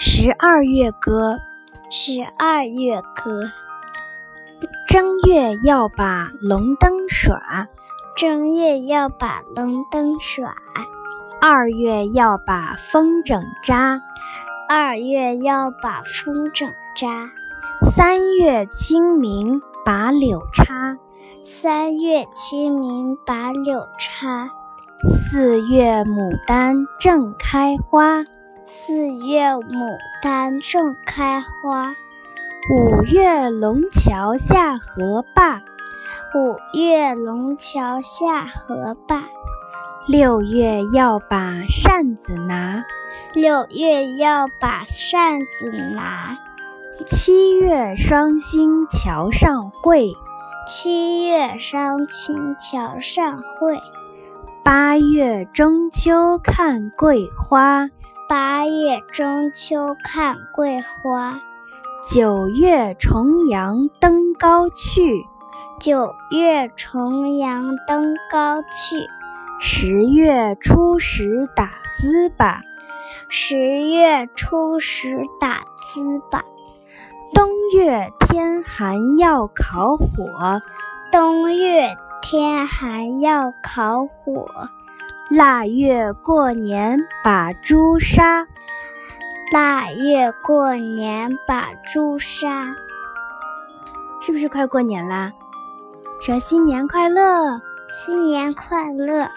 十二月歌，十二月歌。正月要把龙灯耍，正月要把龙灯耍。二月要把风筝扎，二月要把风筝扎。三月清明把柳插，三月清明把柳插。四月牡丹正开花。四月牡丹正开花，五月龙桥下河坝，五月龙桥下河坝，六月要把扇子拿，六月要把扇子拿，七月双星桥上会，七月双星桥上会，八月中秋看桂花。八月中秋看桂花，九月重阳登高去，九月重阳登高去，十月初十打糍粑，十月初十打糍粑，冬月天寒要烤火，冬月天寒要烤火。腊月过年把猪杀，腊月过年把猪杀，是不是快过年啦？说新年快乐，新年快乐。